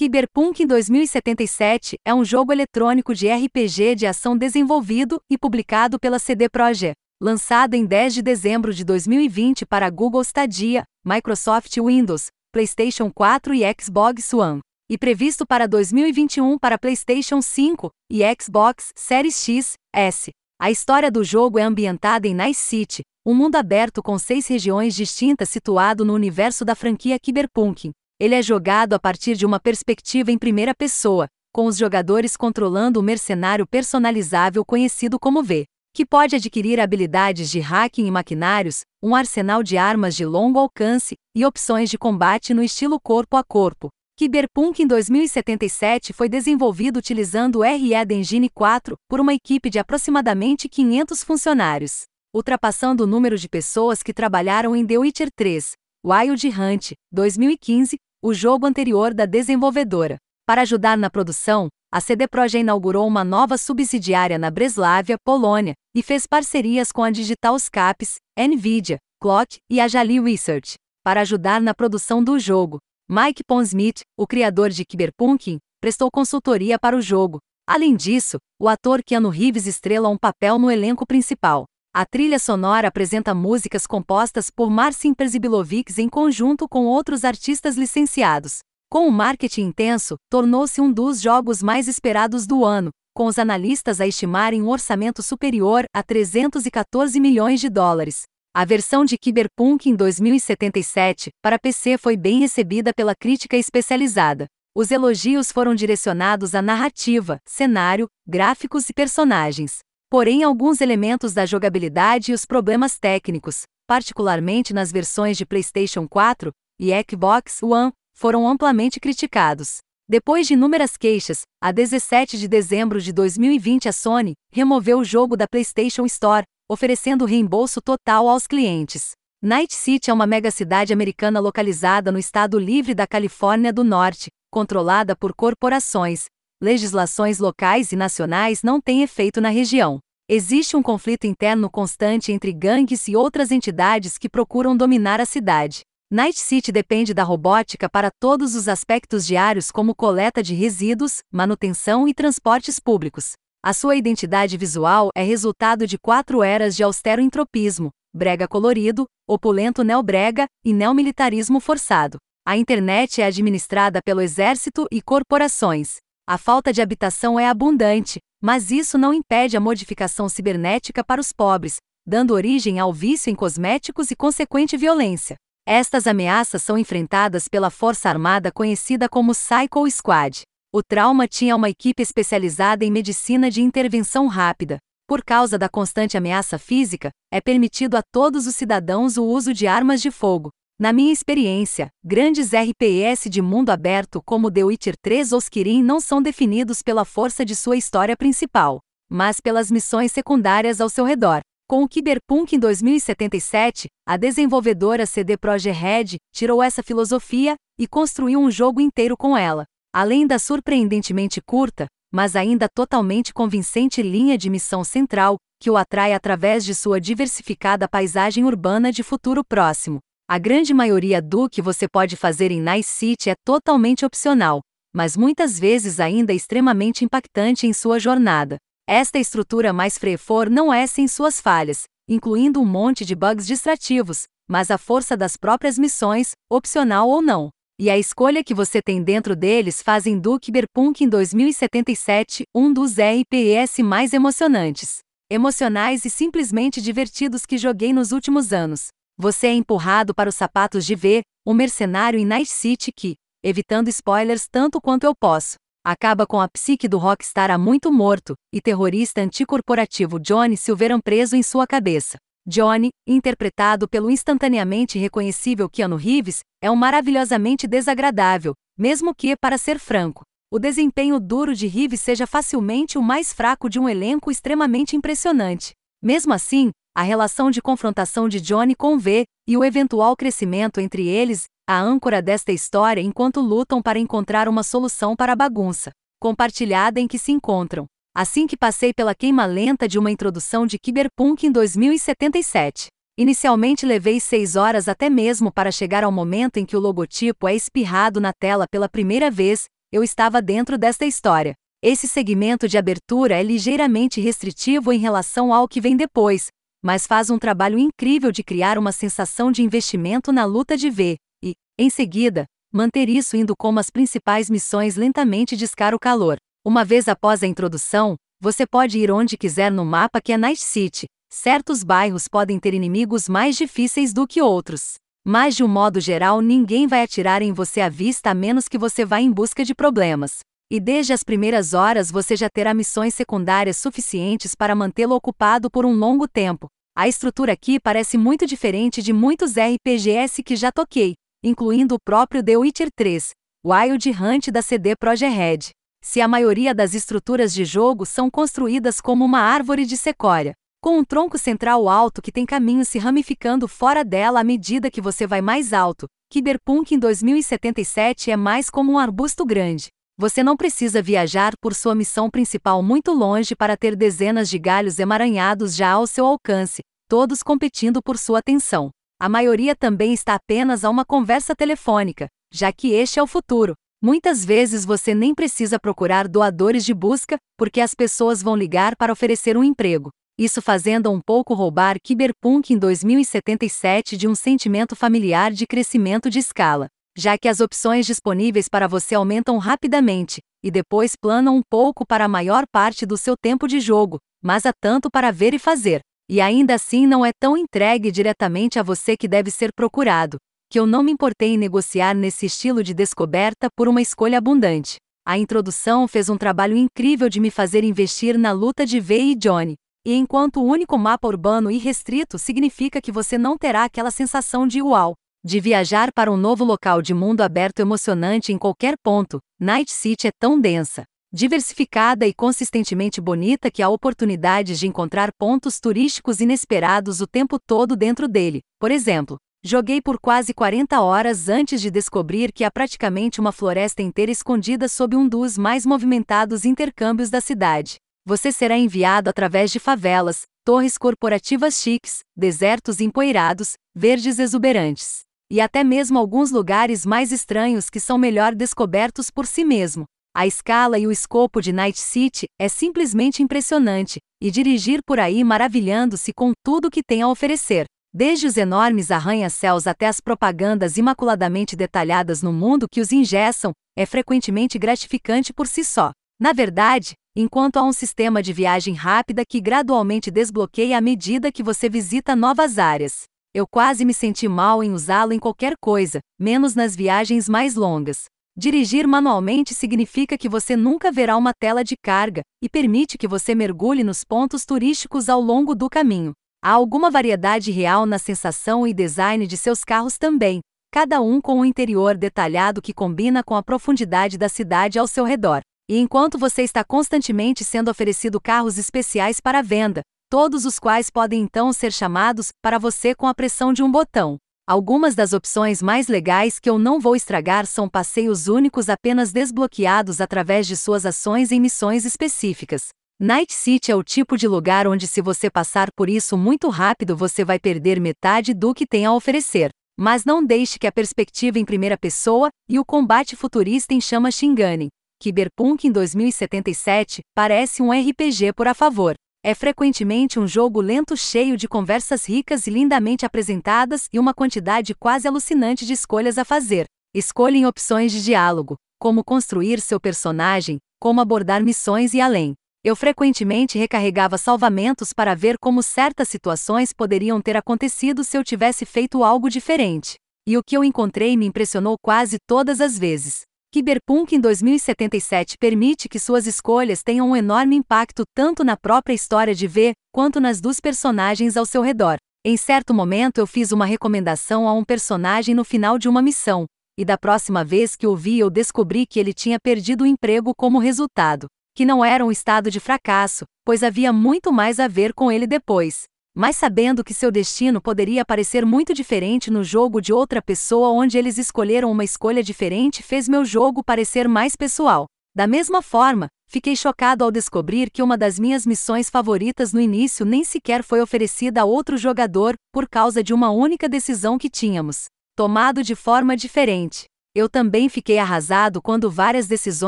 Cyberpunk 2077 é um jogo eletrônico de RPG de ação desenvolvido e publicado pela CD Projekt, lançado em 10 de dezembro de 2020 para Google Stadia, Microsoft Windows, PlayStation 4 e Xbox One, e previsto para 2021 para PlayStation 5 e Xbox Series X, S. A história do jogo é ambientada em Nice City, um mundo aberto com seis regiões distintas situado no universo da franquia Cyberpunk. Ele é jogado a partir de uma perspectiva em primeira pessoa, com os jogadores controlando o mercenário personalizável conhecido como V, que pode adquirir habilidades de hacking e maquinários, um arsenal de armas de longo alcance e opções de combate no estilo corpo a corpo. Cyberpunk em 2077 foi desenvolvido utilizando o Red Engine 4 por uma equipe de aproximadamente 500 funcionários, ultrapassando o número de pessoas que trabalharam em The Witcher 3, Wild Hunt, 2015, o jogo anterior da desenvolvedora. Para ajudar na produção, a CD Projekt inaugurou uma nova subsidiária na Breslávia, Polônia, e fez parcerias com a Digital Scapes, Nvidia, Clock e a Jali Research para ajudar na produção do jogo. Mike Pondsmith, o criador de Cyberpunk, prestou consultoria para o jogo. Além disso, o ator Keanu Reeves estrela um papel no elenco principal. A trilha sonora apresenta músicas compostas por Marcin Perzibilovics em conjunto com outros artistas licenciados. Com o um marketing intenso, tornou-se um dos jogos mais esperados do ano, com os analistas a estimarem um orçamento superior a 314 milhões de dólares. A versão de Cyberpunk em 2077 para PC foi bem recebida pela crítica especializada. Os elogios foram direcionados à narrativa, cenário, gráficos e personagens. Porém, alguns elementos da jogabilidade e os problemas técnicos, particularmente nas versões de PlayStation 4 e Xbox One, foram amplamente criticados. Depois de inúmeras queixas, a 17 de dezembro de 2020 a Sony removeu o jogo da PlayStation Store, oferecendo reembolso total aos clientes. Night City é uma megacidade americana localizada no estado livre da Califórnia do Norte, controlada por corporações, legislações locais e nacionais não têm efeito na região. Existe um conflito interno constante entre gangues e outras entidades que procuram dominar a cidade. Night City depende da robótica para todos os aspectos diários, como coleta de resíduos, manutenção e transportes públicos. A sua identidade visual é resultado de quatro eras de austero entropismo, brega colorido, opulento neobrega e neomilitarismo forçado. A internet é administrada pelo exército e corporações. A falta de habitação é abundante, mas isso não impede a modificação cibernética para os pobres, dando origem ao vício em cosméticos e consequente violência. Estas ameaças são enfrentadas pela força armada conhecida como Psycho Squad. O trauma tinha uma equipe especializada em medicina de intervenção rápida. Por causa da constante ameaça física, é permitido a todos os cidadãos o uso de armas de fogo, na minha experiência, grandes RPS de mundo aberto como The Witcher 3 ou Skyrim não são definidos pela força de sua história principal, mas pelas missões secundárias ao seu redor. Com o Cyberpunk em 2077, a desenvolvedora CD Projekt Red tirou essa filosofia e construiu um jogo inteiro com ela. Além da surpreendentemente curta, mas ainda totalmente convincente linha de missão central, que o atrai através de sua diversificada paisagem urbana de futuro próximo. A grande maioria do que você pode fazer em Nice City é totalmente opcional, mas muitas vezes ainda extremamente impactante em sua jornada. Esta estrutura mais freefor não é sem suas falhas, incluindo um monte de bugs distrativos, mas a força das próprias missões, opcional ou não. E a escolha que você tem dentro deles fazem do Cyberpunk em 2077 um dos RPS mais emocionantes, emocionais e simplesmente divertidos que joguei nos últimos anos. Você é empurrado para os sapatos de V, o mercenário em Night City que, evitando spoilers tanto quanto eu posso, acaba com a psique do rockstar há muito morto, e terrorista anticorporativo Johnny Silveran preso em sua cabeça. Johnny, interpretado pelo instantaneamente reconhecível Keanu Reeves, é um maravilhosamente desagradável, mesmo que, para ser franco, o desempenho duro de Reeves seja facilmente o mais fraco de um elenco extremamente impressionante. Mesmo assim, a relação de confrontação de Johnny com V, e o eventual crescimento entre eles, a âncora desta história enquanto lutam para encontrar uma solução para a bagunça compartilhada em que se encontram. Assim que passei pela queima lenta de uma introdução de Cyberpunk em 2077. Inicialmente levei seis horas até mesmo para chegar ao momento em que o logotipo é espirrado na tela pela primeira vez, eu estava dentro desta história. Esse segmento de abertura é ligeiramente restritivo em relação ao que vem depois, mas faz um trabalho incrível de criar uma sensação de investimento na luta de V, e, em seguida, manter isso indo como as principais missões lentamente descar o calor. Uma vez após a introdução, você pode ir onde quiser no mapa que é Night City. Certos bairros podem ter inimigos mais difíceis do que outros. Mas de um modo geral, ninguém vai atirar em você à vista a menos que você vá em busca de problemas. E desde as primeiras horas você já terá missões secundárias suficientes para mantê-lo ocupado por um longo tempo. A estrutura aqui parece muito diferente de muitos RPGs que já toquei, incluindo o próprio The Witcher 3, Wild Hunt da CD Projekt Red. Se a maioria das estruturas de jogo são construídas como uma árvore de secória, com um tronco central alto que tem caminhos se ramificando fora dela à medida que você vai mais alto, Cyberpunk em 2077 é mais como um arbusto grande. Você não precisa viajar por sua missão principal muito longe para ter dezenas de galhos emaranhados já ao seu alcance, todos competindo por sua atenção. A maioria também está apenas a uma conversa telefônica, já que este é o futuro. Muitas vezes você nem precisa procurar doadores de busca, porque as pessoas vão ligar para oferecer um emprego. Isso fazendo um pouco roubar Cyberpunk em 2077 de um sentimento familiar de crescimento de escala, já que as opções disponíveis para você aumentam rapidamente, e depois planam um pouco para a maior parte do seu tempo de jogo, mas há tanto para ver e fazer. E ainda assim não é tão entregue diretamente a você que deve ser procurado, que eu não me importei em negociar nesse estilo de descoberta por uma escolha abundante. A introdução fez um trabalho incrível de me fazer investir na luta de V e Johnny. E enquanto o único mapa urbano irrestrito significa que você não terá aquela sensação de uau, de viajar para um novo local de mundo aberto emocionante em qualquer ponto, Night City é tão densa diversificada e consistentemente bonita que há oportunidades de encontrar pontos turísticos inesperados o tempo todo dentro dele. Por exemplo, joguei por quase 40 horas antes de descobrir que há praticamente uma floresta inteira escondida sob um dos mais movimentados intercâmbios da cidade. Você será enviado através de favelas, torres corporativas chiques, desertos empoeirados, verdes exuberantes. E até mesmo alguns lugares mais estranhos que são melhor descobertos por si mesmo. A escala e o escopo de Night City é simplesmente impressionante, e dirigir por aí maravilhando-se com tudo que tem a oferecer. Desde os enormes arranha-céus até as propagandas imaculadamente detalhadas no mundo que os ingessam, é frequentemente gratificante por si só. Na verdade, enquanto há um sistema de viagem rápida que gradualmente desbloqueia à medida que você visita novas áreas. Eu quase me senti mal em usá-lo em qualquer coisa, menos nas viagens mais longas. Dirigir manualmente significa que você nunca verá uma tela de carga e permite que você mergulhe nos pontos turísticos ao longo do caminho. Há alguma variedade real na sensação e design de seus carros também, cada um com um interior detalhado que combina com a profundidade da cidade ao seu redor. E enquanto você está constantemente sendo oferecido carros especiais para venda, todos os quais podem então ser chamados para você com a pressão de um botão. Algumas das opções mais legais que eu não vou estragar são passeios únicos apenas desbloqueados através de suas ações em missões específicas. Night City é o tipo de lugar onde, se você passar por isso muito rápido, você vai perder metade do que tem a oferecer. Mas não deixe que a perspectiva em primeira pessoa e o combate futurista em chama xingane. Cyberpunk em 2077 parece um RPG por a favor. É frequentemente um jogo lento cheio de conversas ricas e lindamente apresentadas e uma quantidade quase alucinante de escolhas a fazer. Escolhem opções de diálogo, como construir seu personagem, como abordar missões e além. Eu frequentemente recarregava salvamentos para ver como certas situações poderiam ter acontecido se eu tivesse feito algo diferente. E o que eu encontrei me impressionou quase todas as vezes. Cyberpunk em 2077 permite que suas escolhas tenham um enorme impacto tanto na própria história de V, quanto nas dos personagens ao seu redor. Em certo momento eu fiz uma recomendação a um personagem no final de uma missão, e da próxima vez que o vi eu descobri que ele tinha perdido o emprego como resultado, que não era um estado de fracasso, pois havia muito mais a ver com ele depois mas sabendo que seu destino poderia parecer muito diferente no jogo de outra pessoa onde eles escolheram uma escolha diferente fez meu jogo parecer mais pessoal. Da mesma forma, fiquei chocado ao descobrir que uma das minhas missões favoritas no início nem sequer foi oferecida a outro jogador, por causa de uma única decisão que tínhamos tomado de forma diferente. Eu também fiquei arrasado quando várias decisões